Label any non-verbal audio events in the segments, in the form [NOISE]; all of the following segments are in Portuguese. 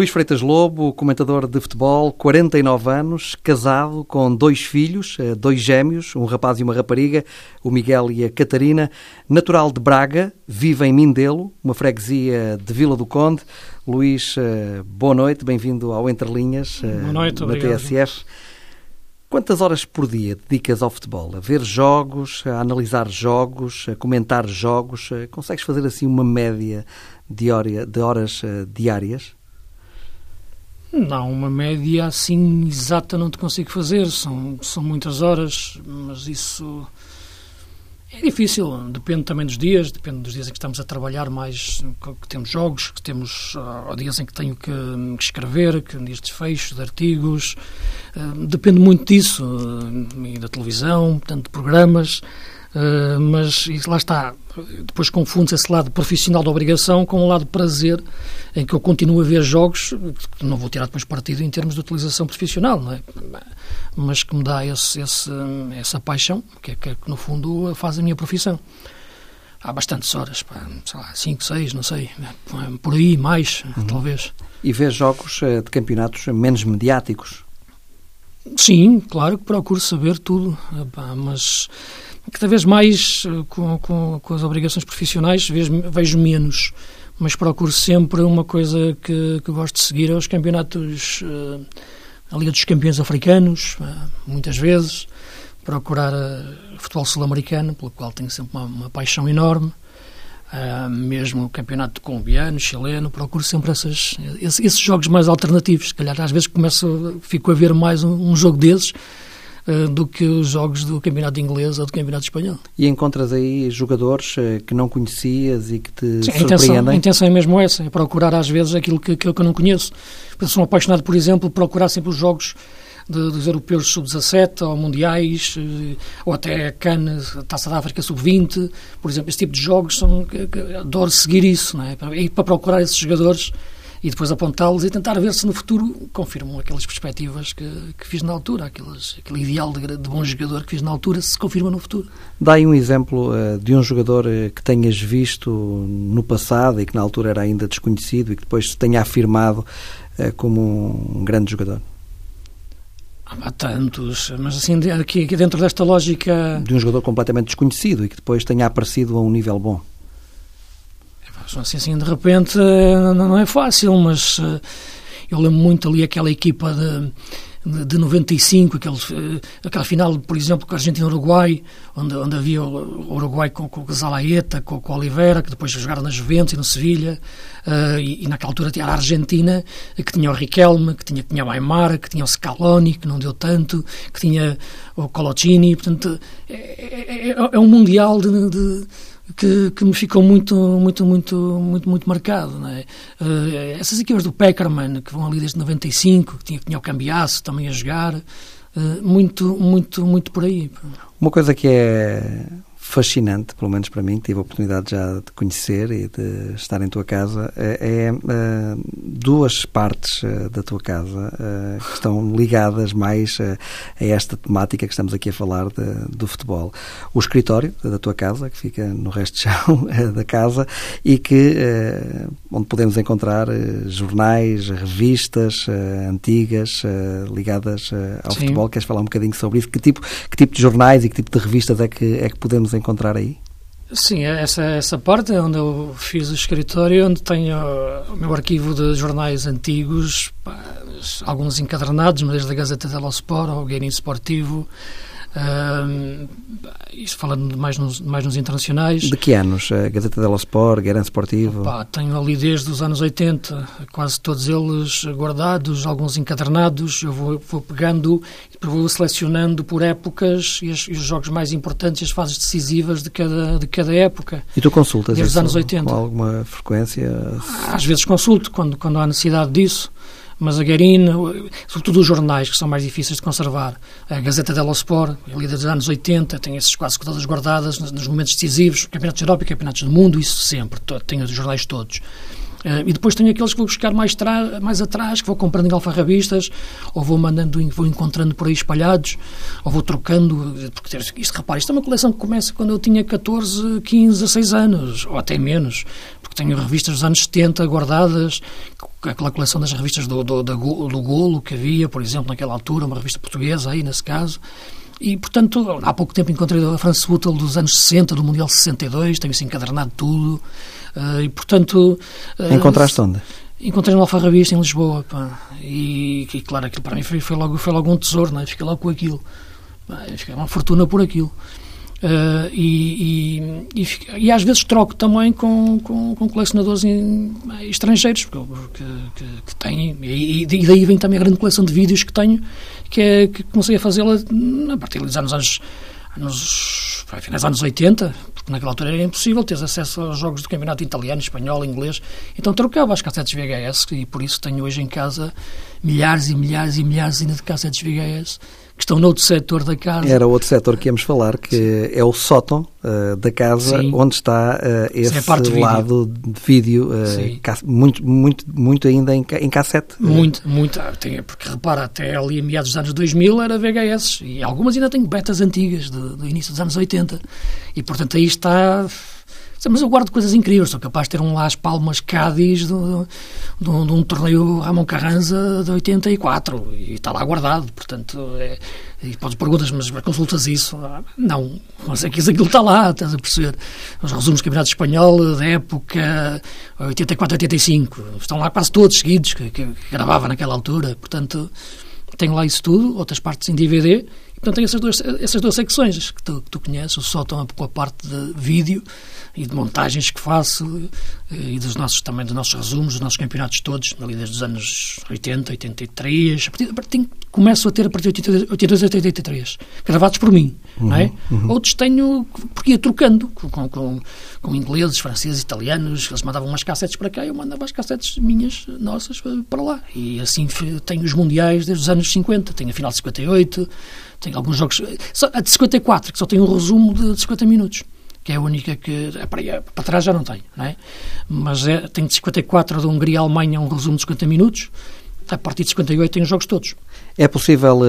Luís Freitas Lobo, comentador de futebol, 49 anos, casado com dois filhos, eh, dois gêmeos, um rapaz e uma rapariga, o Miguel e a Catarina, natural de Braga, vive em Mindelo, uma freguesia de Vila do Conde. Luís, eh, boa noite, bem-vindo ao Entre Linhas, eh, boa noite, na obrigado. TSF. Quantas horas por dia dedicas ao futebol? A ver jogos, a analisar jogos, a comentar jogos? Consegues fazer assim uma média de, hora, de horas diárias? Não, uma média assim exata não te consigo fazer, são, são muitas horas, mas isso é difícil, depende também dos dias, depende dos dias em que estamos a trabalhar mais, que temos jogos, que temos uh, dias em que tenho que, que escrever, que dias de desfechos, de artigos, uh, depende muito disso, uh, e da televisão, portanto, de programas. Uh, mas lá está, depois confunde esse lado profissional da obrigação com o lado prazer, em que eu continuo a ver jogos, que não vou tirar depois partido em termos de utilização profissional, não é? mas que me dá esse, esse, essa paixão, que é que no fundo faz a minha profissão. Há bastantes horas, pá, sei lá, 5, 6, não sei, por aí mais, uhum. talvez. E vês jogos eh, de campeonatos menos mediáticos? Sim, claro que procuro saber tudo, mas cada vez mais eh, com, com, com as obrigações profissionais vejo, vejo, menos, mas procuro sempre uma coisa que, que gosto de seguir, é os campeonatos, uh, a Liga dos Campeões Africanos, uh, muitas vezes, procurar futebol sul-americano, pelo qual tenho sempre uma, uma paixão enorme, mesmo o campeonato colombiano, chileno, procuro sempre essas, esses, esses, jogos mais alternativos, se calhar às vezes começo, fico a ver mais um, um jogo desses, eh, do que os jogos do Campeonato Inglês ou do Campeonato Espanhol. E encontras aí jogadores eh, que não conhecias e que te Sim, surpreendem? A intenção, a intenção é mesmo essa, é procurar às vezes aquilo que, que eu não conheço. Eu sou apaixonado, por exemplo, por procurar sempre os jogos de, dos europeus sub-17 ou mundiais, eh, ou até a CAN, Taça da África sub-20, por exemplo, esse tipo de jogos, são, adoro seguir isso, não é? E para procurar esses jogadores e depois apontá-los e tentar ver se no futuro confirmam aquelas perspectivas que, que fiz na altura, aquelas, aquele ideal de, de, bom jogador que fiz na altura, se confirma no futuro. Dá aí um exemplo uh, de um jogador uh, que tenhas visto no passado e que na altura era ainda desconhecido e que depois se tenha afirmado uh, como um grande jogador. Há tantos, mas assim, aqui, aqui dentro desta lógica. De um jogador completamente desconhecido e que depois tenha aparecido a um nível bom. Assim, assim, de repente não é fácil, mas eh, eu lembro muito ali aquela equipa de, de, de 95, aquele, eh, aquela final, por exemplo, com a Argentina-Uruguai, onde, onde havia o Uruguai com, com o Zalaeta, com, com o Oliveira, que depois jogaram na Juventus e no Sevilha, uh, e, e, naquela altura tinha a Argentina, que tinha o Riquelme, que tinha, tinha o Aymar, que tinha o Scaloni, que não deu tanto, que tinha o Colocini, portanto, é, é, é, é um mundial de, de que, que me ficou muito, muito, muito, muito, muito marcado. Não é? Uh, essas equipas do Peckerman, que vão ali desde 95, que tinha, que tinha o Cambiasso também a jogar, uh, muito, muito, muito por aí. Uma coisa que é fascinante, pelo menos para mim, tive a oportunidade já de conhecer e de estar em tua casa, é, é uh, duas partes uh, da tua casa uh, que estão ligadas mais a esta temática que estamos aqui a falar de, do futebol. O escritório da tua casa, que fica no resto de chão [LAUGHS] da casa e que onde podemos encontrar jornais, revistas antigas ligadas ao Sim. futebol. Queres falar um bocadinho sobre isso? Que tipo, que tipo de jornais e que tipo de revistas é que, é que podemos encontrar aí? Sim, essa, essa parte é onde eu fiz o escritório, onde tenho o meu arquivo de jornais antigos, alguns encadernados, mas desde a Gazeta dello Sport ao Gueirinho Esportivo, Uh, isto falando mais nos, mais nos internacionais. De que anos? A Gazeta dello Sport, Guerra Esportivo? Opa, tenho ali desde os anos 80, quase todos eles guardados, alguns encadernados. Eu vou, vou pegando e vou selecionando por épocas e, as, e, os jogos mais importantes, as fases decisivas de cada, de cada época. E tu consultas desde isso os anos 80. com alguma frequência? Às vezes consulto, quando, quando há necessidade disso mas a Guerin, sobretudo os jornais que são mais difíceis de conservar, a Gazeta dello Sport, líder dos anos 80, tem esses quase todas guardadas nos momentos decisivos, campeonatos da Europa e campeonatos do mundo, isso sempre, tenho os jornais todos. Uh, e depois tenho aqueles que vou buscar mais, mais atrás, que vou comprando em alfarrabistas, ou vou mandando, vou encontrando por aí espalhados, ou vou trocando. Porque isto, repare, isto é uma coleção que começa quando eu tinha 14, 15, 16 anos, ou até menos. Porque tenho revistas dos anos 70 guardadas, aquela coleção das revistas do, do, do, do Golo que havia, por exemplo, naquela altura, uma revista portuguesa aí, nesse caso. E, portanto, há pouco tempo encontrei a France Football dos anos 60, do Mundial 62, tenho assim encadernado tudo. Uh, e, portanto... Uh, Encontraste onde? Encontrei no Alfarrabista, em Lisboa. Pá. E, e, claro, aquilo para mim foi, foi, logo, foi logo um tesouro, não é? Fiquei logo com aquilo. Fiquei uma fortuna por aquilo. Uh, e, e, e, às vezes troco também com, com, com colecionadores em, estrangeiros que, que, que têm, e, e, daí vem também a grande coleção de vídeos que tenho, que, é, que comecei a fazê-la a partir dos anos, anos, finais dos anos 80, porque naquela altura era impossível ter acesso aos jogos do campeonato italiano, espanhol, inglês, então trocava as cassetes VHS e por isso tenho hoje em casa milhares e milhares e milhares ainda de cassetes VHS que estão noutro setor da casa. Era outro setor que íamos falar, que Sim. é o sótão uh, da casa, Sim. onde está uh, esse lado de vídeo, uh, muito, muito, muito ainda em, em cassete. Muito, muito. Ah, tem, porque repara, até ali a meados dos anos 2000 era VHS, e algumas ainda têm betas antigas, do, do início dos anos 80. E, portanto, aí está mas eu guardo coisas incríveis. Sou capaz de ter um Las Palmas Cádiz de, de, de, um torneio Ramon Carranza de 84 e está lá guardado. Portanto, é, e podes perguntas, mas consultas isso? Não, mas é que aquilo está lá, estás a perceber? Os resumos do Campeonato Espanhol da época 84-85 estão lá quase todos seguidos, que, que gravava naquela altura. Portanto, tenho lá isso tudo, outras partes em DVD Portanto, tem essas duas, essas duas secções que tu, que tu conheces, o sótão com a parte de vídeo e de montagens que faço e dos nossos, também dos nossos resumos, dos nossos campeonatos todos, ali desde os anos 80, 83, a partir, a partir, começo a ter a partir de 82, 83, gravados por mim, uhum, não é? Uhum. Outros tenho, porque ia trocando com, com, com, ingleses, franceses, italianos, eles mandavam umas cassetes para cá, eu mandava as cassetes minhas, nossas, para lá. E assim tenho os mundiais desde os anos 50, tenho a final de 58, tem alguns jogos. Só, a de 54, que só tem um resumo de, de 50 minutos. Que é a única que. É para, para trás já não tenho, não é? Mas é, tem de 54 da Hungria-Alemanha um resumo de 50 minutos. A partir de 58 tem os jogos todos. É possível uh,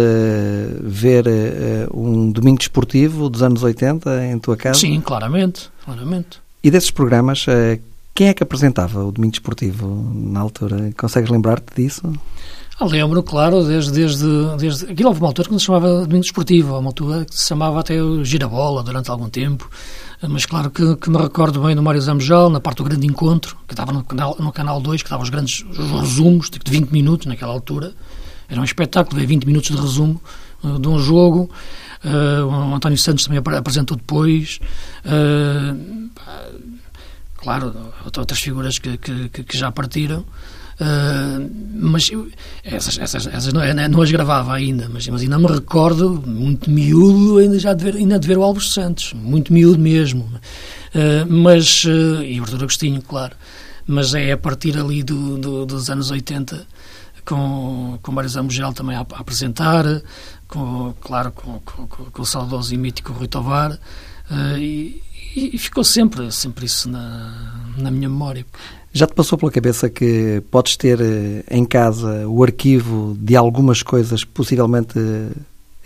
ver uh, um domingo desportivo dos anos 80 em tua casa? Sim, claramente. claramente. E desses programas, uh, quem é que apresentava o domingo desportivo na altura? Consegues lembrar-te disso? Ah, lembro, claro, desde, desde, desde. Aquilo houve uma altura que se chamava Domingo Desportivo, uma altura que se chamava até Girabola durante algum tempo. Mas claro que, que me recordo bem do Mário Zambojal, na parte do grande encontro, que estava no canal, no canal 2, que dava os grandes os resumos de 20 minutos naquela altura. Era um espetáculo, ver 20 minutos de resumo uh, de um jogo. Uh, o António Santos também apresentou depois. Uh, claro, outras figuras que, que, que já partiram. Uh, mas essas, essas, essas não, não, as gravava ainda, mas, mas ainda me recordo, muito miúdo, ainda já de ver, ainda de ver o Alves Santos, muito miúdo mesmo. Uh, mas, uh, e o Artur Agostinho, claro, mas é a partir ali do, do, dos anos 80 com, com Mário Zambogel também a, a, apresentar, com, claro, com, com, com, o saudoso e mítico Rui Tovar, e, e, ficou sempre, sempre isso na, na minha memória. Já te passou pela cabeça que podes ter eh, em casa o arquivo de algumas coisas que possivelmente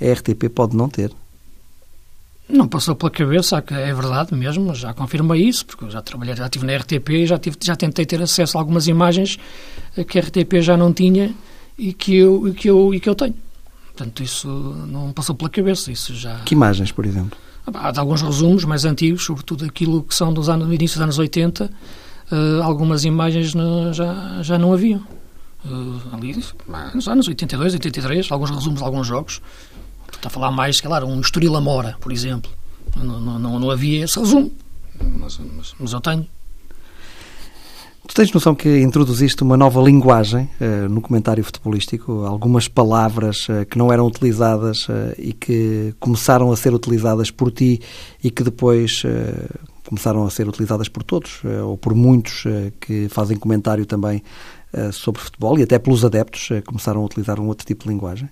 a RTP pode não ter? Não passou pela cabeça, é verdade mesmo, já confirmei isso, porque eu já trabalhei, já estive na RTP e já, tive, já tentei ter acesso a algumas imagens que a RTP já não tinha e que eu, e que eu, e que eu tenho. Portanto, isso não passou pela cabeça, isso já... Que imagens, por exemplo? Há alguns resumos mais antigos, sobretudo aquilo que são dos anos, do início dos anos 80, uh, algumas imagens no, já, já não haviam. Uh, ali, nos anos 82, 83, alguns resumos de alguns jogos. Está a falar mais, sei lá, um Estoril Amora, por exemplo. Não, não, não havia esse resumo, mas, mas, mas eu tenho. Tu tens noção que introduziste uma nova linguagem uh, no comentário futebolístico, algumas palavras uh, que não eram utilizadas uh, e que começaram a ser utilizadas por ti e que depois começaram a ser utilizadas por todos, eh, ou por muitos eh, que fazem comentário também eh, sobre futebol e até pelos adeptos começaram a utilizar um outro tipo de linguagem?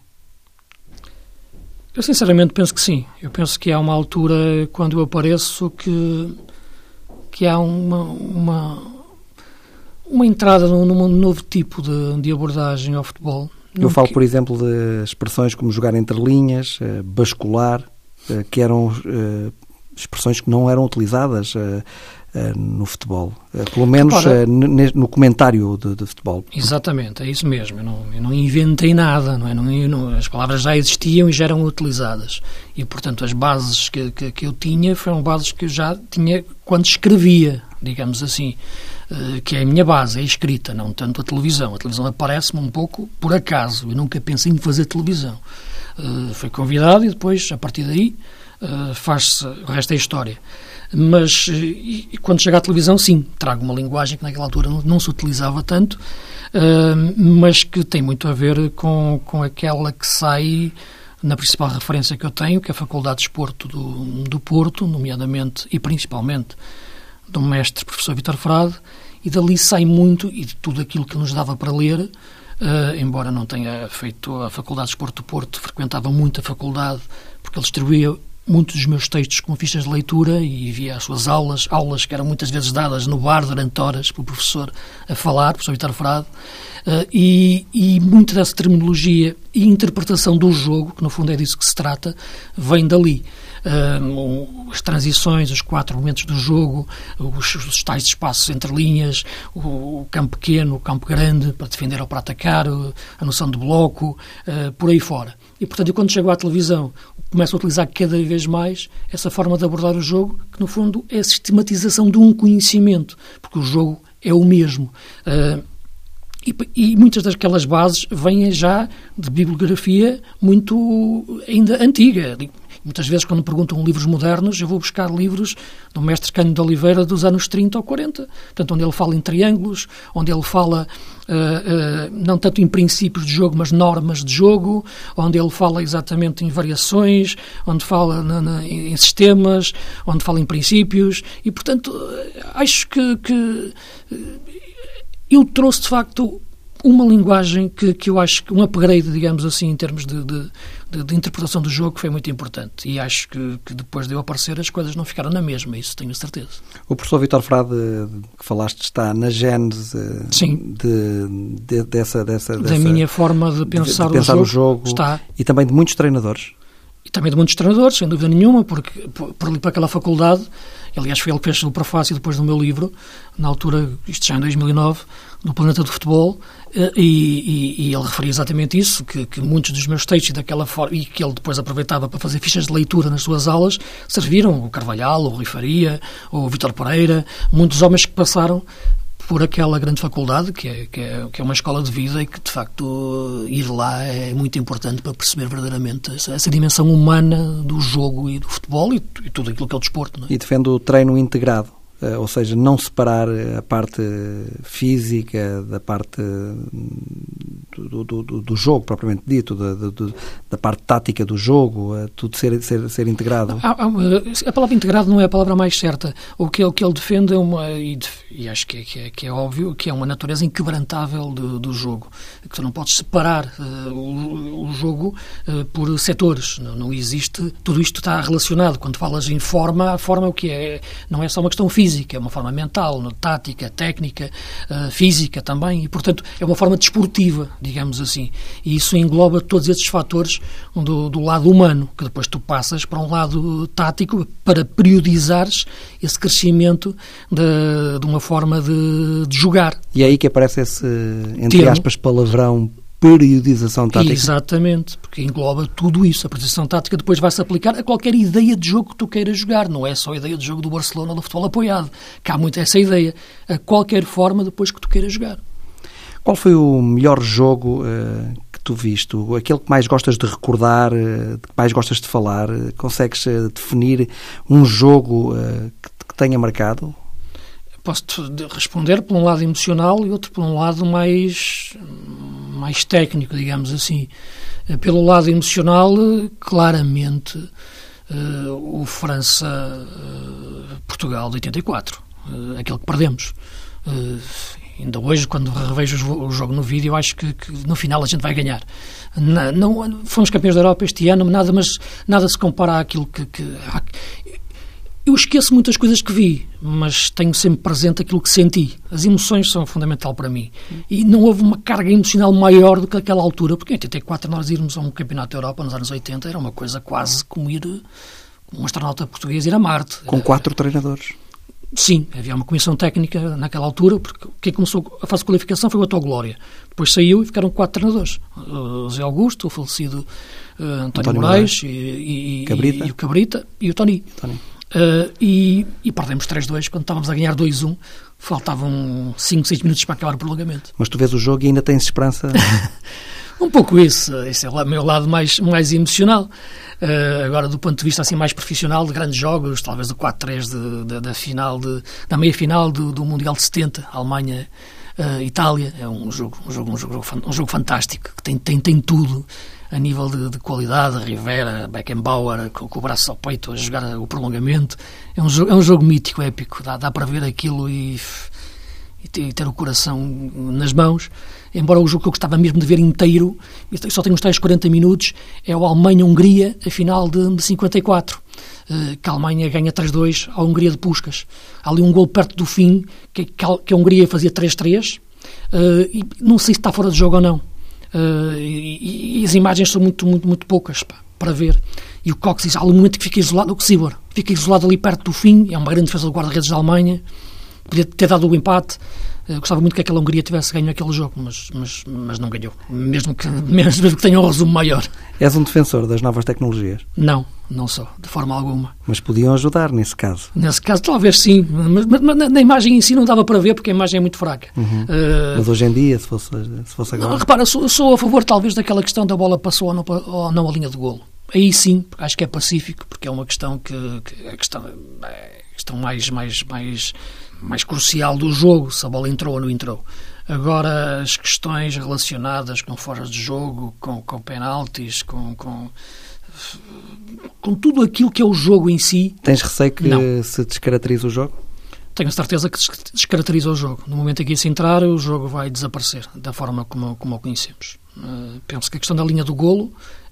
Eu sinceramente penso que sim. Eu penso que há uma altura quando eu apareço que, que há uma, uma uma entrada num, num novo tipo de, de abordagem ao futebol. Eu falo, por exemplo, de expressões como jogar entre linhas, bascular, que eram expressões que não eram utilizadas no futebol. pelo menos no comentário de, de, futebol. Exatamente, é isso mesmo. Eu não, eu não inventei nada, não é? Não, não, as palavras já existiam e já eram utilizadas. E, portanto, as bases que, que, que eu tinha foram bases que eu já tinha quando escrevia, digamos assim. Eh, que é a minha base, é a escrita, não tanto a televisão. A televisão aparece-me um pouco por acaso. Eu nunca pensei em fazer televisão. Fui convidado e depois, a partir daí, uh, faz-se. O resto é história. Mas e, e quando chega à televisão, sim, trago uma linguagem que naquela altura não, não se utilizava tanto, uh, mas que tem muito a ver com, com aquela que sai na principal referência que eu tenho, que é a Faculdade de Esporto do, do Porto, nomeadamente e principalmente do mestre professor Vitor Frade, e dali sai muito, e de tudo aquilo que nos dava para ler, uh, embora não tenha feito a Faculdade de Esporto do Porto, frequentava muito a faculdade, porque ele distribuía muitos dos meus textos com fichas de leitura e via as suas aulas, aulas que eram muitas vezes dadas no bar durante horas pelo professor a falar, professor Vitor Frade, uh, e, e muita dessa terminologia e interpretação do jogo, que no fundo é disso que se trata, vem dali as transições, os quatro momentos do jogo, os, os tais espaços entre linhas, o, o, campo pequeno, o campo grande, para defender ou para atacar, a noção de bloco, uh, por aí fora. E, portanto, eu, quando chego à televisão, começo a utilizar cada vez mais essa forma de abordar o jogo, que, no fundo, é a sistematização de um conhecimento, porque o jogo é o mesmo. Uh, e, e, muitas daquelas bases vêm já de bibliografia muito ainda antiga. Muitas vezes, quando perguntam livros modernos, eu vou buscar livros do mestre Cândido de Oliveira dos anos 30 ou 40. Portanto, onde ele fala em triângulos, onde ele fala uh, uh, não tanto em princípios de jogo, mas normas de jogo, onde ele fala exatamente em variações, onde fala na, na, em sistemas, onde fala em princípios. E, portanto, acho que, que eu trouxe, de facto, uma linguagem que, que eu acho que um upgrade, digamos assim, em termos de, de, de, de interpretação do jogo foi muito importante. E acho que, que, depois de eu aparecer as coisas não ficaram na mesma, isso tenho certeza. O professor Vitor Frade, que falaste, está na gênese Sim. De, de, dessa, dessa, Da minha forma de pensar, pensar o, jogo, o jogo. Está. E também de muitos treinadores. E também de muitos treinadores, sem dúvida nenhuma, porque por, por para aquela faculdade, aliás foi ele que fez o prefácio depois do meu livro, na altura, isto já em 2009, no Planeta do Futebol, eh, e, e, e, ele referia exatamente isso, que, que, muitos dos meus textos daquela forma, e que ele depois aproveitava para fazer fichas de leitura nas suas aulas, serviram. O Carvalhal, o Rui Faria, o Vítor Pereira, muitos homens que passaram por aquela grande faculdade, que é, que, é, que é uma escola de vida e que, de facto, ir lá é muito importante para perceber verdadeiramente essa, essa dimensão humana do jogo e do futebol e, e tudo aquilo que é o desporto. É? E defende o treino integrado. Eh, ou seja, não separar a parte física da parte do, do, do jogo, propriamente dito, da, do, da parte tática do jogo, eh, tudo ser, ser, ser integrado. A, palavra integrado não é a palavra mais certa. O que, o que ele defende é uma, e, e acho que é, que é, que, é, óbvio, que é uma natureza inquebrantável do, do jogo, que tu não podes separar uh, o, o, jogo uh, por setores, não, não existe, tudo isto está relacionado. Quando falas em forma, a forma é o que é, não é só uma questão física, física, é uma forma mental, tática, técnica, uh, física também, e, portanto, é uma forma desportiva, digamos assim. E isso engloba todos esses fatores do, do lado humano, que depois tu passas para um lado tático para periodizares esse crescimento de, de uma forma de, de jogar. E é aí que aparece esse, entre Termo. aspas, palavrão periodização tática. Exatamente, porque engloba tudo isso. A periodização tática depois vai-se aplicar a qualquer ideia de jogo que tu queiras jogar. Não é só a ideia de jogo do Barcelona ou do futebol apoiado. Que há muito essa ideia. A qualquer forma depois que tu queiras jogar. Qual foi o melhor jogo uh, que tu viste? Aquele que mais gostas de recordar, uh, que mais gostas de falar? Uh, consegues definir um jogo que, que tenha marcado? Posso responder por um lado emocional e outro por um lado mais mais técnico, digamos assim. Eh, pelo lado emocional, claramente, uh, o França-Portugal de 84, uh, aquele que perdemos. Ainda hoje, quando revejo o jogo no vídeo, acho que, que, no final a gente vai ganhar. Não, fomos campeões da Europa este ano, nada, mas nada se compara àquilo que. que eu, esqueço muitas coisas que vi, mas tenho sempre presente aquilo que senti. As emoções são fundamental para mim. E não houve uma carga emocional maior do que aquela altura, porque em 84 nós irmos a um campeonato da Europa nos anos 80 era uma coisa quase como ir um astronauta português ir a Marte. Com quatro treinadores. Sim, havia uma comissão técnica naquela altura, porque quem começou a fase de qualificação foi o Autoglória. Depois saiu e ficaram quatro treinadores. O José Augusto, o falecido uh, António, António Moraes, Moraes. E, e, e, o Cabrita e o Tony. Tony. Uh, e, e perdemos 3-2 quando estávamos a ganhar 2-1. Faltavam 5, 6 minutos para acabar o prolongamento. Mas tu vês o jogo e ainda tens esperança? [LAUGHS] um pouco isso. Esse é o meu lado mais, mais emocional. Uh, agora, do ponto de vista assim mais profissional, de grandes jogos, talvez o 4-3 da final, de, da meia-final do, do, Mundial de 70, Alemanha. Uh, Itália é um jogo, um jogo, um jogo, um jogo fantástico que tem, tem, tem tudo a nível de, de qualidade. Rivera, Beckenbauer com, com, o braço ao peito a jogar o prolongamento. É um jogo, é um jogo mítico, épico. Dá, dá para ver aquilo e, e ter, o coração nas mãos embora o jogo que eu gostava mesmo de ver inteiro, só tem uns tais 40 minutos, é o Alemanha-Hungria, a final de, de 54, uh, que a Alemanha ganha 3-2 à Hungria de Puscas. Há ali um gol perto do fim, que, que a Hungria fazia 3-3, uh, eh, e não sei se está fora de jogo ou não. Uh, e, e, as imagens são muito, muito, muito poucas pá, para ver. E o Cox há um momento que fica isolado, o Sibor fica isolado ali perto do fim, é uma grande defesa do guarda-redes da Alemanha, podia ter dado o empate, eu gostava muito que aquela Hungria tivesse ganho aquele jogo, mas, mas, mas não ganhou. Mesmo que, [LAUGHS] mesmo que tenha um resumo maior. És um defensor das novas tecnologias? Não, não sou, de forma alguma. Mas podiam ajudar nesse caso? Nesse caso, talvez sim. Mas, mas, mas na imagem em si não dava para ver porque a imagem é muito fraca. Uhum. Uh, mas hoje em dia, se fosse, se fosse agora. Não, repara, sou, sou a favor talvez daquela questão da bola passou ou não, ou não a linha de golo. Aí sim, acho que é pacífico, porque é uma questão que, que a questão, é, questão mais, mais, mais mais crucial do jogo, se a bola entrou ou não entrou. Agora, as questões relacionadas com fora de jogo, com, com penaltis, com, com, com tudo aquilo que é o jogo em si. Tens receio que não. se descaracterize o jogo? Tenho certeza que descaracteriza o jogo. No momento em que isso entrar, o jogo vai desaparecer da forma como, como o conhecemos. Uh, penso que a questão da linha do golo,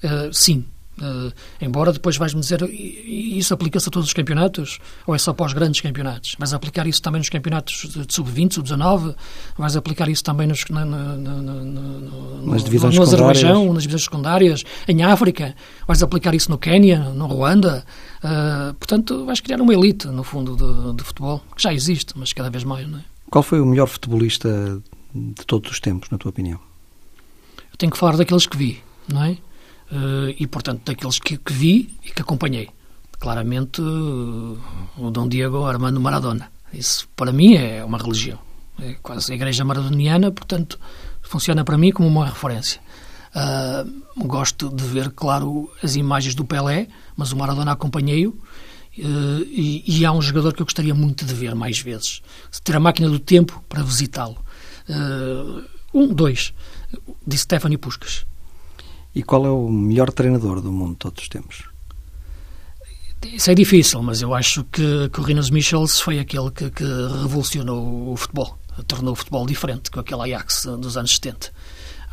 uh, sim, Uh, embora depois vais-me dizer isso aplica-se a todos os campeonatos ou é só para os grandes campeonatos? Vais aplicar isso também nos campeonatos de sub-20, sub-19? Vais aplicar isso também nos, na, na, na, no, nas divisões no Azerbaijão, nas divisões secundárias, em África? Vais aplicar isso no Quénia, no Ruanda? Uh, portanto, vais criar uma elite, no fundo, de, de, futebol, que já existe, mas cada vez mais. Não é? Qual foi o melhor futebolista de todos os tempos, na tua opinião? Eu tenho que falar daqueles que vi, não é? Uh, e, portanto, daqueles que, que, vi e que acompanhei. Claramente, uh, o Dom Diego Armando Maradona. Isso, para mim, é uma religião. É quase a igreja maradoniana, portanto, funciona para mim como uma referência. Uh, gosto de ver, claro, as imagens do Pelé, mas o Maradona acompanhei-o. E, e, há um jogador que eu gostaria muito de ver mais vezes. Ter a máquina do tempo para visitá-lo. um, dois. De Stephanie Puskas e qual é o melhor treinador do mundo de todos os tempos? Isso é difícil, mas eu acho que, que o Rinos Michels foi aquele que, que, revolucionou o futebol, tornou o futebol diferente com aquele Ajax dos anos 70.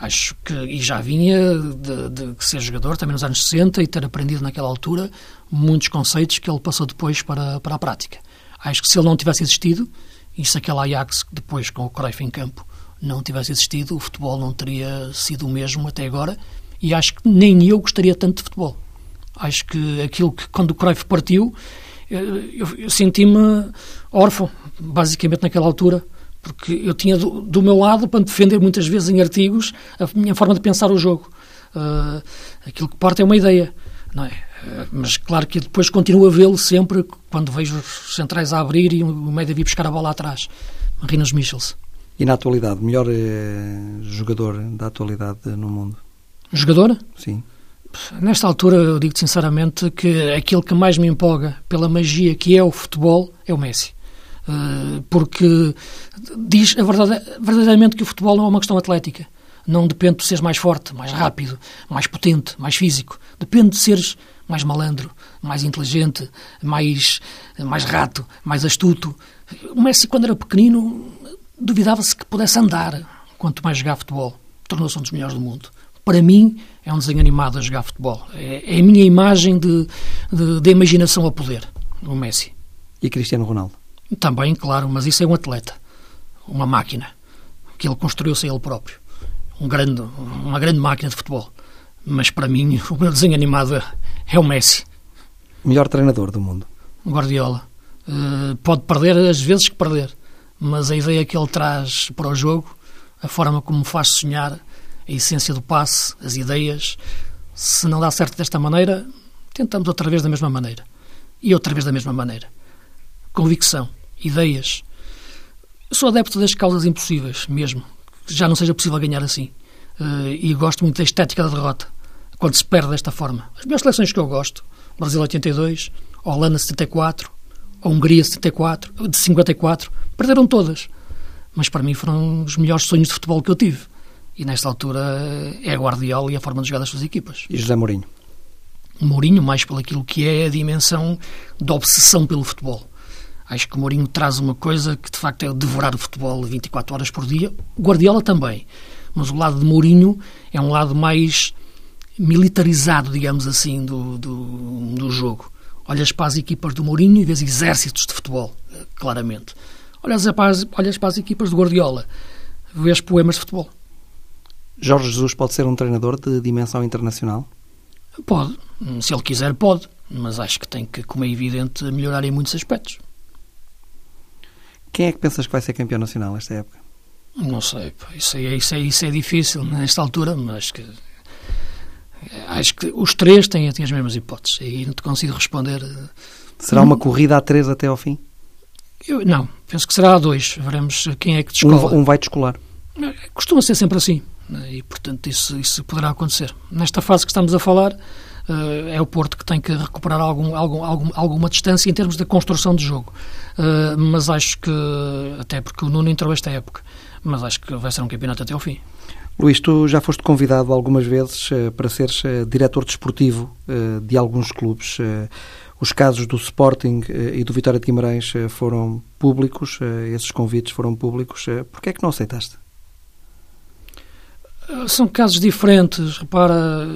Acho que, e já vinha de, de ser jogador também nos anos 60 e ter aprendido naquela altura muitos conceitos que ele passou depois para, para a prática. Acho que se ele não tivesse existido, e se aquele Ajax depois com o Cruyff em campo não tivesse existido, o futebol não teria sido o mesmo até agora e acho que nem eu gostaria tanto de futebol. Acho que aquilo que, quando o Cruyff partiu, eu, eu senti-me órfão, basicamente naquela altura, porque eu tinha do, do, meu lado, para defender muitas vezes em artigos, a minha forma de pensar o jogo. Uh, aquilo que parte é uma ideia, não é? Uh, mas claro que depois continuo a vê-lo sempre quando vejo os centrais a abrir e o médio vir buscar a bola atrás. Rinos Michels. E na atualidade, melhor eh, jogador da atualidade no mundo? Jogador? Sim. Nesta altura, eu digo sinceramente que aquilo que mais me empolga pela magia que é o futebol é o Messi. Uh, porque diz a verdade, verdadeiramente que o futebol não é uma questão atlética. Não depende de seres mais forte, mais rápido, mais potente, mais físico. Depende de seres mais malandro, mais inteligente, mais, mais rato, mais astuto. O Messi, quando era pequenino, duvidava-se que pudesse andar, quanto mais jogar futebol. Tornou-se um dos melhores do mundo para mim, é um desenho animado a jogar futebol. É, é a minha imagem de, de, de, imaginação a poder, o Messi. E Cristiano Ronaldo? Também, claro, mas isso é um atleta, uma máquina, que ele construiu-se ele próprio. Um grande, uma grande máquina de futebol. Mas para mim, [LAUGHS] o meu desenho animado é o Messi. Melhor treinador do mundo? Guardiola. Uh, pode perder as vezes que perder, mas a ideia que ele traz para o jogo, a forma como faz sonhar, a essência do passe, as ideias, se não dá certo desta maneira, tentamos outra vez da mesma maneira. E outra vez da mesma maneira. Convicção, ideias. Eu sou adepto das causas impossíveis, mesmo. Já não seja possível ganhar assim. Uh, e gosto muito da estética da derrota, quando se perde desta forma. As minhas seleções que eu gosto, Brasil 82, Holanda 74, a Hungria 74, de 54, perderam todas. Mas para mim foram os melhores sonhos de futebol que eu tive. E nesta altura é a Guardiola e a forma de jogar das suas equipas. E José Mourinho? Mourinho, mais pelo aquilo que é a dimensão da obsessão pelo futebol. Acho que o Mourinho traz uma coisa que de facto é devorar o futebol 24 horas por dia. Guardiola também. Mas o lado de Mourinho é um lado mais militarizado, digamos assim, do, do, do jogo. Olhas para as equipas do Mourinho e vês exércitos de futebol, claramente. Olhas para as, olhas para as equipas do Guardiola, vês poemas de futebol. Jorge Jesus pode ser um treinador de dimensão internacional? Pode. Se ele quiser, pode. Mas acho que tem que, como é evidente, melhorar em muitos aspectos. Quem é que pensas que vai ser campeão nacional nesta época? Não sei. Isso é, isso é, isso é difícil nesta altura, mas que acho que os três têm, têm as mesmas hipóteses. E não te consigo responder. Eh, será uma corrida a três até ao fim? Eu, não, penso que será a dois. Veremos quem é que descola. Um, um vai descolar. Eh, costuma ser sempre assim. Né? E, portanto, isso, isso poderá acontecer. Nesta fase que estamos a falar, uh, é o Porto que tem que recuperar algum, algum, algum, alguma distância em termos de construção de jogo. Uh, mas acho que, até porque o Nuno entrou esta época, mas acho que vai ser um campeonato até ao fim. Luís, tu já foste convidado algumas vezes uh, para seres diretor desportivo de alguns clubes. Os casos do Sporting e do Vitória de Guimarães foram públicos, esses convites foram públicos. Porquê é que não aceitaste? São casos diferentes, repara,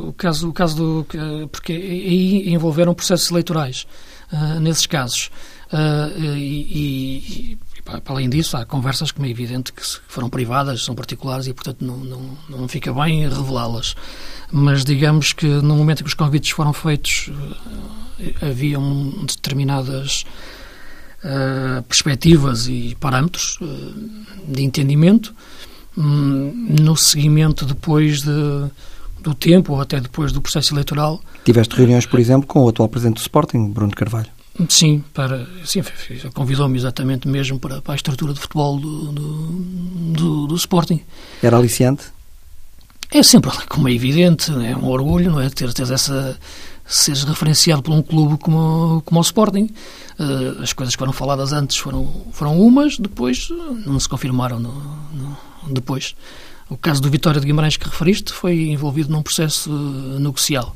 o caso, o caso do. porque aí envolveram processos eleitorais, uh, nesses casos. Uh, e, e, para além disso, há conversas, como é evidente, que foram privadas, são particulares e, portanto, não, não, não fica bem revelá-las. Mas digamos que no momento em que os convites foram feitos, uh, haviam determinadas perspectivas e parâmetros de entendimento Hum, no seguimento depois de, do tempo ou até depois do processo eleitoral. Tiveste reuniões, por exemplo, com o atual presidente do Sporting, Bruno Carvalho? Sim, para, sim convidou-me exatamente mesmo para, para, a estrutura de futebol do, do, do, do Sporting. Era aliciante? É sempre, [LAUGHS] como é evidente, é um orgulho, não é? Ter, ter essa seres referenciado por um clube como, como o Sporting. Uh, as coisas que foram faladas antes foram, foram umas, depois não se confirmaram no, no, depois. O caso do Vitória de Guimarães que referiste foi envolvido num processo negocial.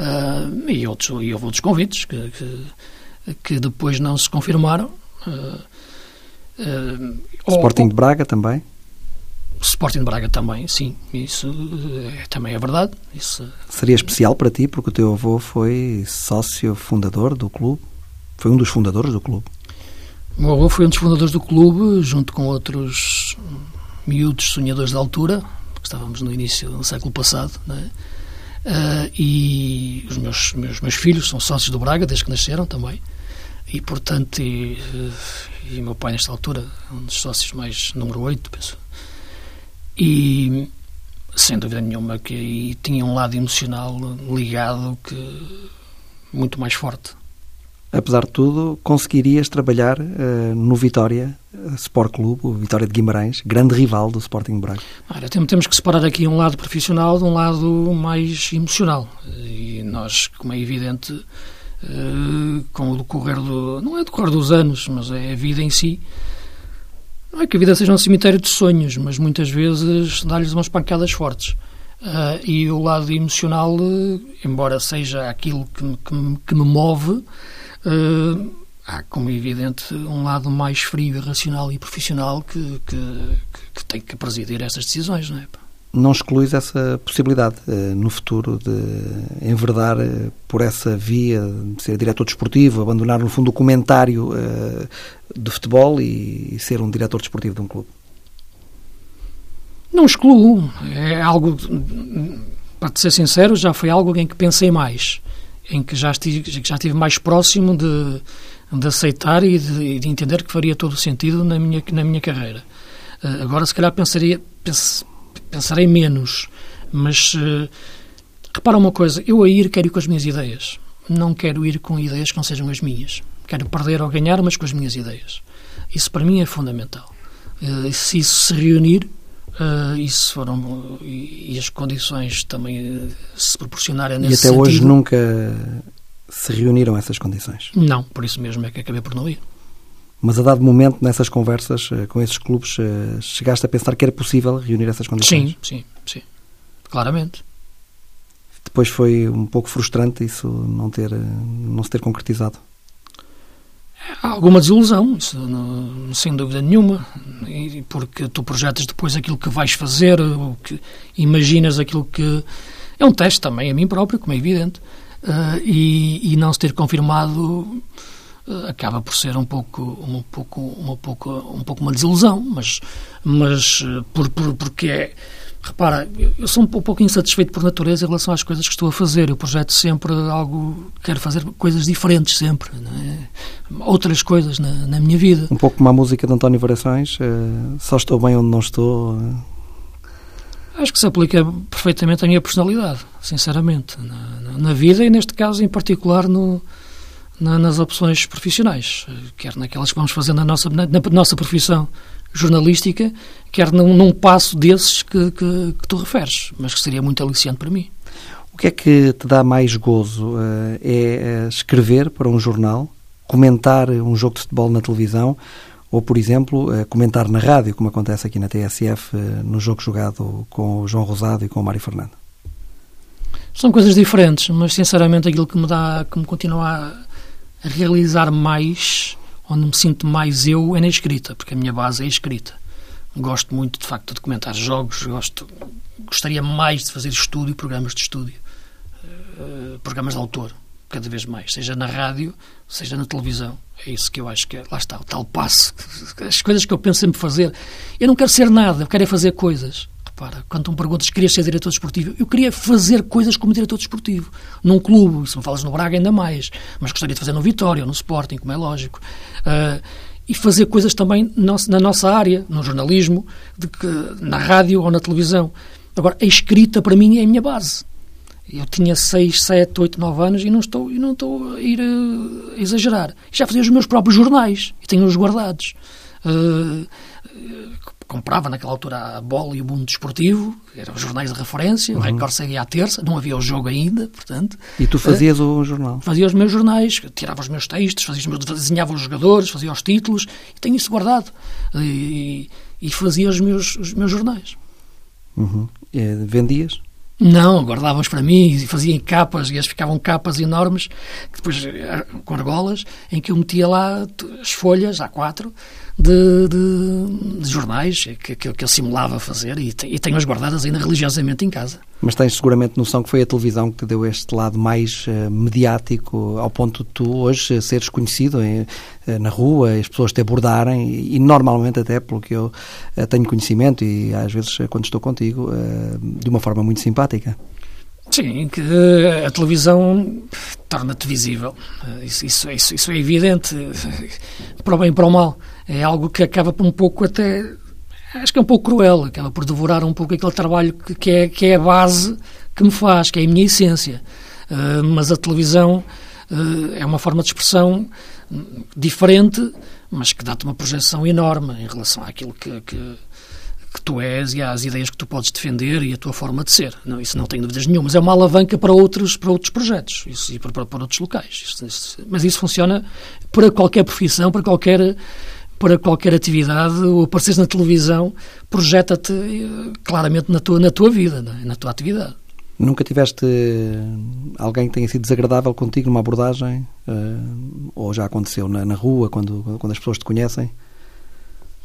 Uh, e, outros, e houve outros convites que, que, que depois não se confirmaram. Uh, uh, Sporting ou, de Braga também? Sporting de Braga também, sim. Isso é, também é verdade. Isso... Seria especial para ti porque o teu avô foi sócio fundador do clube? Foi um dos fundadores do clube? O meu avô foi um dos fundadores do clube, junto com outros miúdos sonhadores de altura, porque estávamos no início do século passado, é? uh, e os meus, meus, meus filhos são sócios do Braga desde que nasceram também, e portanto, e, e meu pai nesta altura, um dos sócios mais número 8, penso. E sem dúvida nenhuma que aí tinha um lado emocional ligado que muito mais forte apesar de tudo, conseguirias trabalhar uh, no Vitória Sport Clube, o Vitória de Guimarães, grande rival do Sporting Braga? Ora, temos que separar aqui um lado profissional de um lado mais emocional. E nós, como é evidente, uh, com o decorrer do... não é decorrer dos anos, mas é a vida em si, não é que a vida seja um cemitério de sonhos, mas muitas vezes dá-lhes umas pancadas fortes. Uh, e o lado emocional, embora seja aquilo que, que, me move, há, como é evidente, um lado mais frio, racional e profissional que, que, que tem que presidir essas decisões, não é? não excluís essa possibilidade uh, no futuro de enverdar uh, por essa via de ser diretor desportivo, abandonar no fundo o comentário uh, de futebol e, ser um diretor desportivo de um clube? Não excluo. É algo, para ser sincero, já foi algo em que pensei mais, em que já estive, já estive mais próximo de, de aceitar e de, de entender que faria todo o sentido na minha, na minha carreira. agora, se calhar, pensaria. Pense, pensarei menos, mas uh, repara uma coisa, eu a ir quero ir com as minhas ideias, não quero ir com ideias que não sejam as minhas. Quero perder ou ganhar, mas com as minhas ideias. Isso para mim é fundamental. Uh, se isso se reunir, uh, isso foram e, e, as condições também se proporcionarem nesse. E até sentido, hoje nunca se reuniram essas condições? Não, por isso mesmo é que acabei por não ir. Mas a dado momento, nessas conversas uh, com esses clubes, uh, chegaste a pensar que era possível reunir essas condições? Sim, sim, sim. Claramente. Depois foi um pouco frustrante isso não, ter, eh, não se ter concretizado? Há alguma desilusão, isso não, sem dúvida nenhuma, porque tu projetas depois aquilo que vais fazer, o que imaginas aquilo que. É um teste também a mim próprio, como é evidente, uh, e, e não se ter confirmado eh, acaba por ser um pouco um pouco um pouco um pouco uma desilusão mas mas eh, por, por porque é repara eu sou um pouco insatisfeito por natureza em relação às coisas que estou a fazer. Eu projeto sempre algo quero fazer coisas diferentes sempre é? outras coisas na, na, minha vida. Um pouco como a música de António Variações uh, só estou bem onde não estou uh... Acho que se aplica perfeitamente à minha personalidade, sinceramente, na, na vida e, neste caso, em particular, no, na, nas opções profissionais, quer naquelas que vamos fazer na nossa, na, na nossa profissão jornalística, quer num, num passo desses que, que, que, tu referes, mas que seria muito aliciante para mim. O que é que te dá mais gozo? Eh, é eh, escrever para um jornal, comentar um jogo de futebol na televisão ou, por exemplo, eh, comentar na rádio, como acontece aqui na TSF, no jogo jogado com o João Rosado e com o Mário Fernando? São coisas diferentes, mas sinceramente aquilo que me dá, que me continua a realizar mais, onde me sinto mais eu, é na escrita, porque a minha base é a escrita. Gosto muito, de facto, de comentar jogos, gosto, gostaria mais de fazer estúdio, programas de estúdio, uh, programas de autor, cada vez mais, seja na rádio, seja na televisão. É isso que eu acho que é, lá está, o tal passo. As coisas que eu penso sempre fazer. Eu não quero ser nada, eu quero é fazer coisas. Repara, quando me perguntas se querias ser diretor desportivo, eu queria fazer coisas como diretor desportivo. Num clube, se me falas no Braga, ainda mais. Mas gostaria de fazer no Vitória no Sporting, como é lógico. Uh, e fazer coisas também na nossa área, no jornalismo, que, na rádio ou na televisão. Agora, a escrita, para mim, é a minha base. Eu tinha 6, 7, 8, 9 anos e não estou, e não estou a ir a exagerar. Já fazia os meus próprios jornais e tenho-os guardados. Uh, comprava naquela altura a bola e o mundo desportivo, eram os jornais de referência, uhum. o Record saía à terça, não havia o jogo ainda, portanto. E tu fazias uh, o jornal? Fazia os meus jornais, tirava os meus textos, fazia os meus, desenhava os jogadores, fazia os títulos, e tenho isso guardado. E, e fazia os meus, os meus jornais. Uhum. E, vendias? Não, guardávamos para mim e fazia em capas, e as ficavam capas enormes, depois, eh, com argolas, em que eu metia lá as folhas, há quatro, de, de, de jornais que, que, que, eu simulava fazer e, e tenho-as guardadas ainda religiosamente em casa. Mas tens seguramente noção que foi a televisão que te deu este lado mais uh, mediático, ao ponto de tu hoje seres conhecido em, uh, na rua, as pessoas te abordarem, e, e normalmente até, pelo que eu uh, tenho conhecimento, e às vezes quando estou contigo, de uma forma muito simpática. Sim, que a televisão torna-te visível. Isso, isso, isso, isso é evidente, [LAUGHS] para o bem e para o mal. É algo que acaba um pouco até. Acho que é um pouco cruel, acaba por devorar um pouco aquele trabalho que, que é, que é a base que me faz, que é a minha essência. Uh, mas a televisão uh, é uma forma de expressão diferente, mas que dá-te uma projeção enorme em relação àquilo que, que que tu és e às ideias que tu podes defender e a tua forma de ser. Não, isso não tenho dúvidas nenhuma. Mas é uma alavanca para outros, para outros projetos isso, e para, para, para outros locais. Isso, isso, mas isso funciona para qualquer profissão, para qualquer para qualquer atividade, ou apareces na televisão, projeta-te eh, claramente na tua, na tua vida, é? na tua atividade. Nunca tiveste eh, alguém que tenha sido desagradável contigo numa abordagem? Uh, ou já aconteceu na, na, rua, quando, quando as pessoas te conhecem?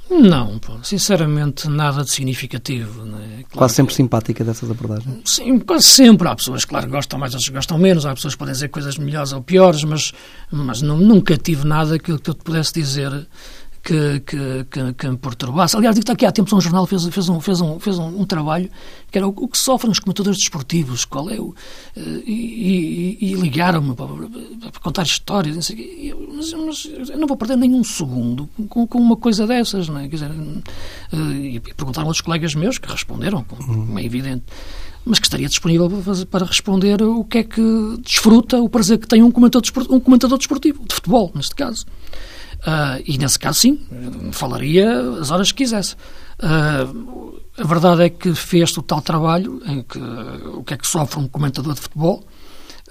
Não, pô, sinceramente, nada de significativo. Né? Claro quase sempre que... simpática dessas abordagens? Sim, quase sempre. Há pessoas, claro, que gostam mais, outras gostam menos. Há pessoas que podem dizer coisas melhores ou piores, mas, mas não, nunca tive nada que, que eu te pudesse dizer que, que, que, que me perturbasse. Aliás, digo que aqui há tempos um jornal fez, fez, um, fez, um, fez um, um trabalho que era o, o, que sofrem os comentadores desportivos, qual é o. Eh, e, e, e ligaram-me para, para, contar histórias, não sei, mas, mas, eu não vou perder nenhum segundo com, com uma coisa dessas, não é? Quer dizer, eh, e perguntaram aos colegas meus que responderam, como é evidente mas que estaria disponível para responder o que é que desfruta, o prazer que tem um comentador um comentador desportivo de futebol, neste caso. Uh, e nesse caso, sim, falaria as horas que quisesse. Uh, a verdade é que fez o tal trabalho em que o que é que sofre um comentador de futebol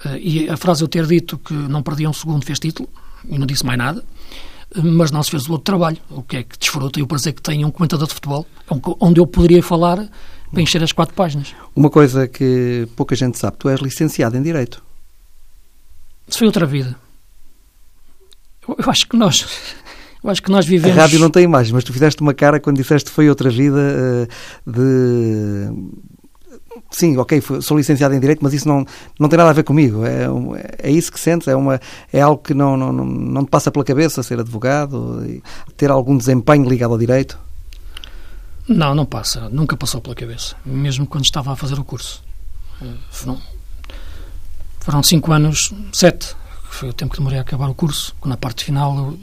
uh, e a frase eu ter dito que não perdia um segundo fez título e não disse mais nada mas não se fez o outro trabalho o que é que desfruta e o prazer que tem um comentador de futebol onde eu poderia falar para encher as quatro páginas. Uma coisa que pouca gente sabe, tu és licenciado em Direito. Isso foi outra vida. Eu acho que nós. Eu acho que nós vivemos. A rádio não tem imagens, mas tu fizeste uma cara quando disseste que foi outra vida uh, de. Sim, ok, sou licenciado em Direito, mas isso não, não tem nada a ver comigo. É, é isso que sentes? É, uma, é algo que não, não, não te passa pela cabeça ser advogado? Ter algum desempenho ligado ao Direito? Não, não passa. Nunca passou pela cabeça. Mesmo quando estava a fazer o curso. Eh, foram, foram cinco anos, sete, foi o tempo que demorei a acabar o curso, na parte final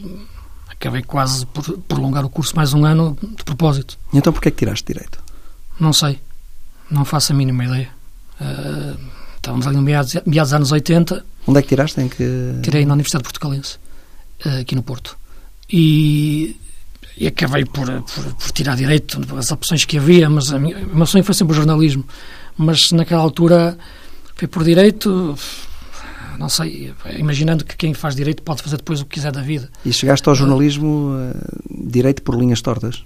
acabei quase por prolongar o curso mais um ano de propósito. E então porquê é que tiraste Direito? Não sei. Não faço a mínima ideia. Uh, estávamos ali no meados, meados dos anos 80. Onde é que tiraste? Em que... Tirei na Universidade Portugalense, uh, aqui no Porto. E, e acabei por, por, por, tirar Direito, as opções que havia, mas a minha, a minha sonho foi sempre o jornalismo. Mas naquela altura fui por Direito, não sei, imaginando que quem faz direito pode fazer depois o que quiser da vida. E chegaste ao jornalismo uh, direito por linhas tortas?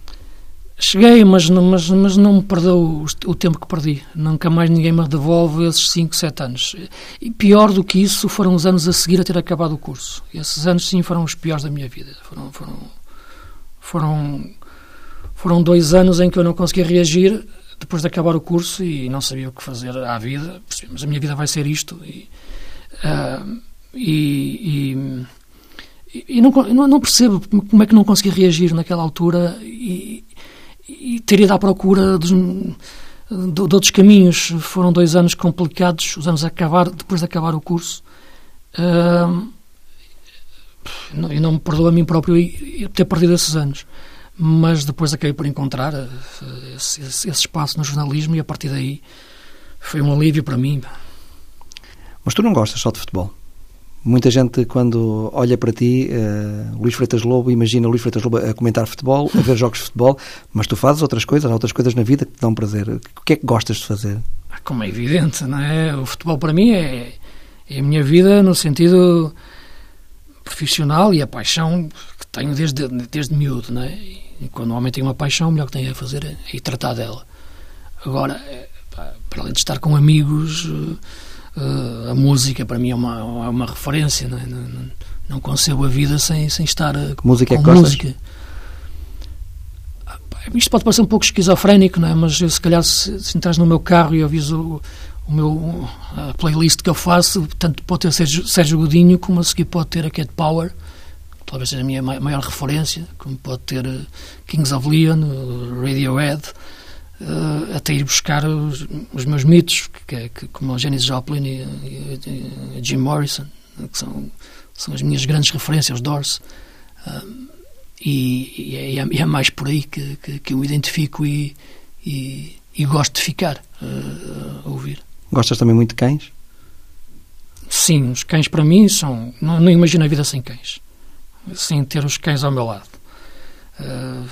Cheguei, mas não, mas, mas não me perdeu o, o, tempo que perdi. Nunca mais ninguém me devolve esses 5, 7 anos. E pior do que isso foram os anos a seguir a ter acabado o curso. Esses anos, sim, foram os piores da minha vida. Foram, foram, foram, foram dois anos em que eu não conseguia reagir depois de acabar o curso e não sabia o que fazer à vida. Mas a minha vida vai ser isto. E, Uh, e, e, e não, não, percebo como é que não consegui reagir naquela altura e, e teria ido à procura dos, de, de, outros caminhos. Foram dois anos complicados, os anos a acabar, depois de acabar o curso. Uh, e não me perdoo a mim próprio ter perdido esses anos. Mas depois acabei por encontrar ah, esse, esse espaço no jornalismo e a partir daí foi um alívio para mim. Mas tu não gostas só de futebol. Muita gente, quando olha para ti, uh, Luís Freitas Lobo, imagina Luís Freitas Lobo a comentar futebol, a ver [LAUGHS] jogos de futebol, mas tu fazes outras coisas, há outras coisas na vida que te dão prazer. O que é que gostas de fazer? Ah, como é evidente, não é? O futebol para mim é, é a minha vida no sentido profissional e a paixão que tenho desde, desde miúdo, não é? E quando o homem tem uma paixão, o melhor que tem a fazer é ir tratar dela. Agora, é, para além de estar com amigos uh, a música para mim é uma, é uma referência, não, é? não, não, não, concebo a vida sem, sem estar uh, música com é música. Ah, isto pode parecer um pouco esquizofrénico, não é? mas eu, se calhar se, se entras no meu carro e ouvis o, o meu, a playlist que eu faço, tanto pode ter Sérgio, Sérgio Godinho como a seguir pode ter a Cat Power, talvez seja a minha maior referência, como pode ter uh, Kings of Leon, Radiohead, uh, até ir buscar os, os meus mitos, que, é, que, como o Janis Joplin e, e, e, Jim Morrison, que são, são as minhas grandes referências, os Doors. Uh, e, e, é, e, é, mais por aí que, que, que eu identifico e, e, e gosto de ficar uh, a ouvir. Gostas também muito de cães? Sim, os cães para mim são. Não, não imagino a vida sem cães. Sem ter os cães ao meu lado. Uh,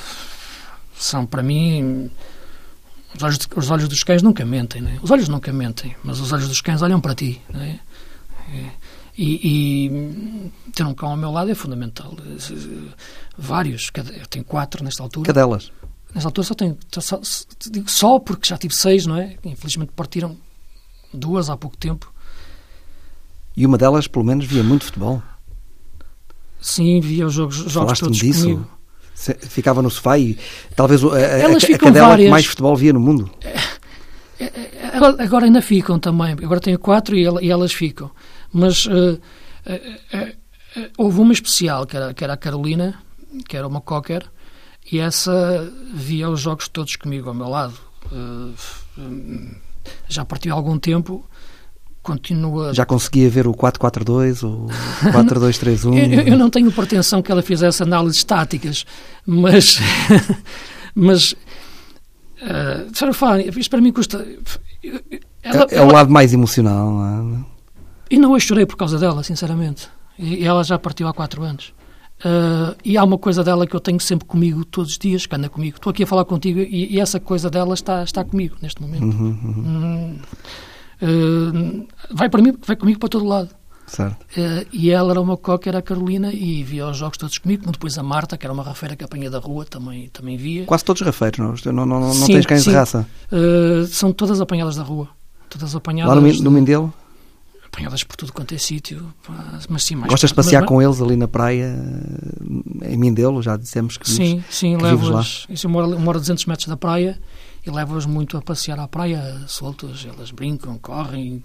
são para mim os olhos, os olhos dos cães nunca mentem, né? Os olhos nunca mentem, mas os olhos dos cães olham para ti, né? E, e, ter um cão ao meu lado é fundamental. Vários, eu tenho quatro nesta altura. Cadelas? Nesta altura só tenho, só, só porque já tive seis, não é? Infelizmente partiram duas há pouco tempo. E uma delas, pelo menos, via muito futebol? Sim, via os jogos, jogos todos disso? comigo. Ficava no sofá e talvez a, Elas a, a cadela várias... que mais futebol via no mundo. Agora ainda ficam também. Agora tenho quatro e, elas ficam. Mas uh, uh, uh, houve uma especial, que era, que era a Carolina, que era uma cocker, e essa via os jogos todos comigo ao meu lado. já partiu há algum tempo continua. Já conseguia ver o 442 ou 4231? eu, eu não tenho pretensão que ela fizesse análises táticas, mas. [LAUGHS] mas. Uh, falar, isto para mim custa. Ela, é, é ela, o lado mais emocional, não é? E não eu chorei por causa dela, sinceramente. E ela já partiu há quatro anos. Uh, e há uma coisa dela que eu tenho sempre comigo todos os dias, que anda comigo. Estou aqui a falar contigo e, e essa coisa dela está, está comigo neste momento. Uhum, uhum. Hum, Uh, vai para mim, vai comigo para todo lado. Uh, e ela era uma coca, era a Carolina, e via os jogos todos comigo, como depois a Marta, que era uma rafeira que apanha da rua, também, também via. Quase todos rafeiros, não, não, não, não sim, tens cães sim. de raça? Uh, são todas apanhadas da rua. Todas apanhadas. Lá no, no Mindelo? Apanhadas por tudo quanto é sítio. Mas sim, mais Gostas de passear mas, com eles ali na praia, em Mindelo? Já dissemos que Sim, vives, sim, que levo lá. Isso, eu moro, moro a 200 metros da praia e levo-as muito a passear à praia, soltas, elas brincam, correm.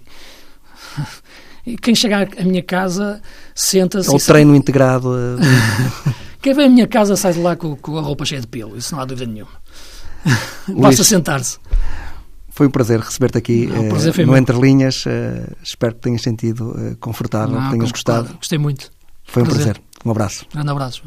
[LAUGHS] E quem chega à minha casa senta-se. É o treino integrado. [LAUGHS] Quem vem à minha casa sai de lá com, com, a roupa cheia de pelo, isso não há dúvida nenhuma. [LAUGHS] Basta sentar-se. Foi um prazer receber-te aqui não, uh, no Entre Linhas. Uh, espero que tenhas sentido confortável, não, tenhas gostado. Gostei muito. Foi prazer. um prazer. Um abraço. Um grande abraço.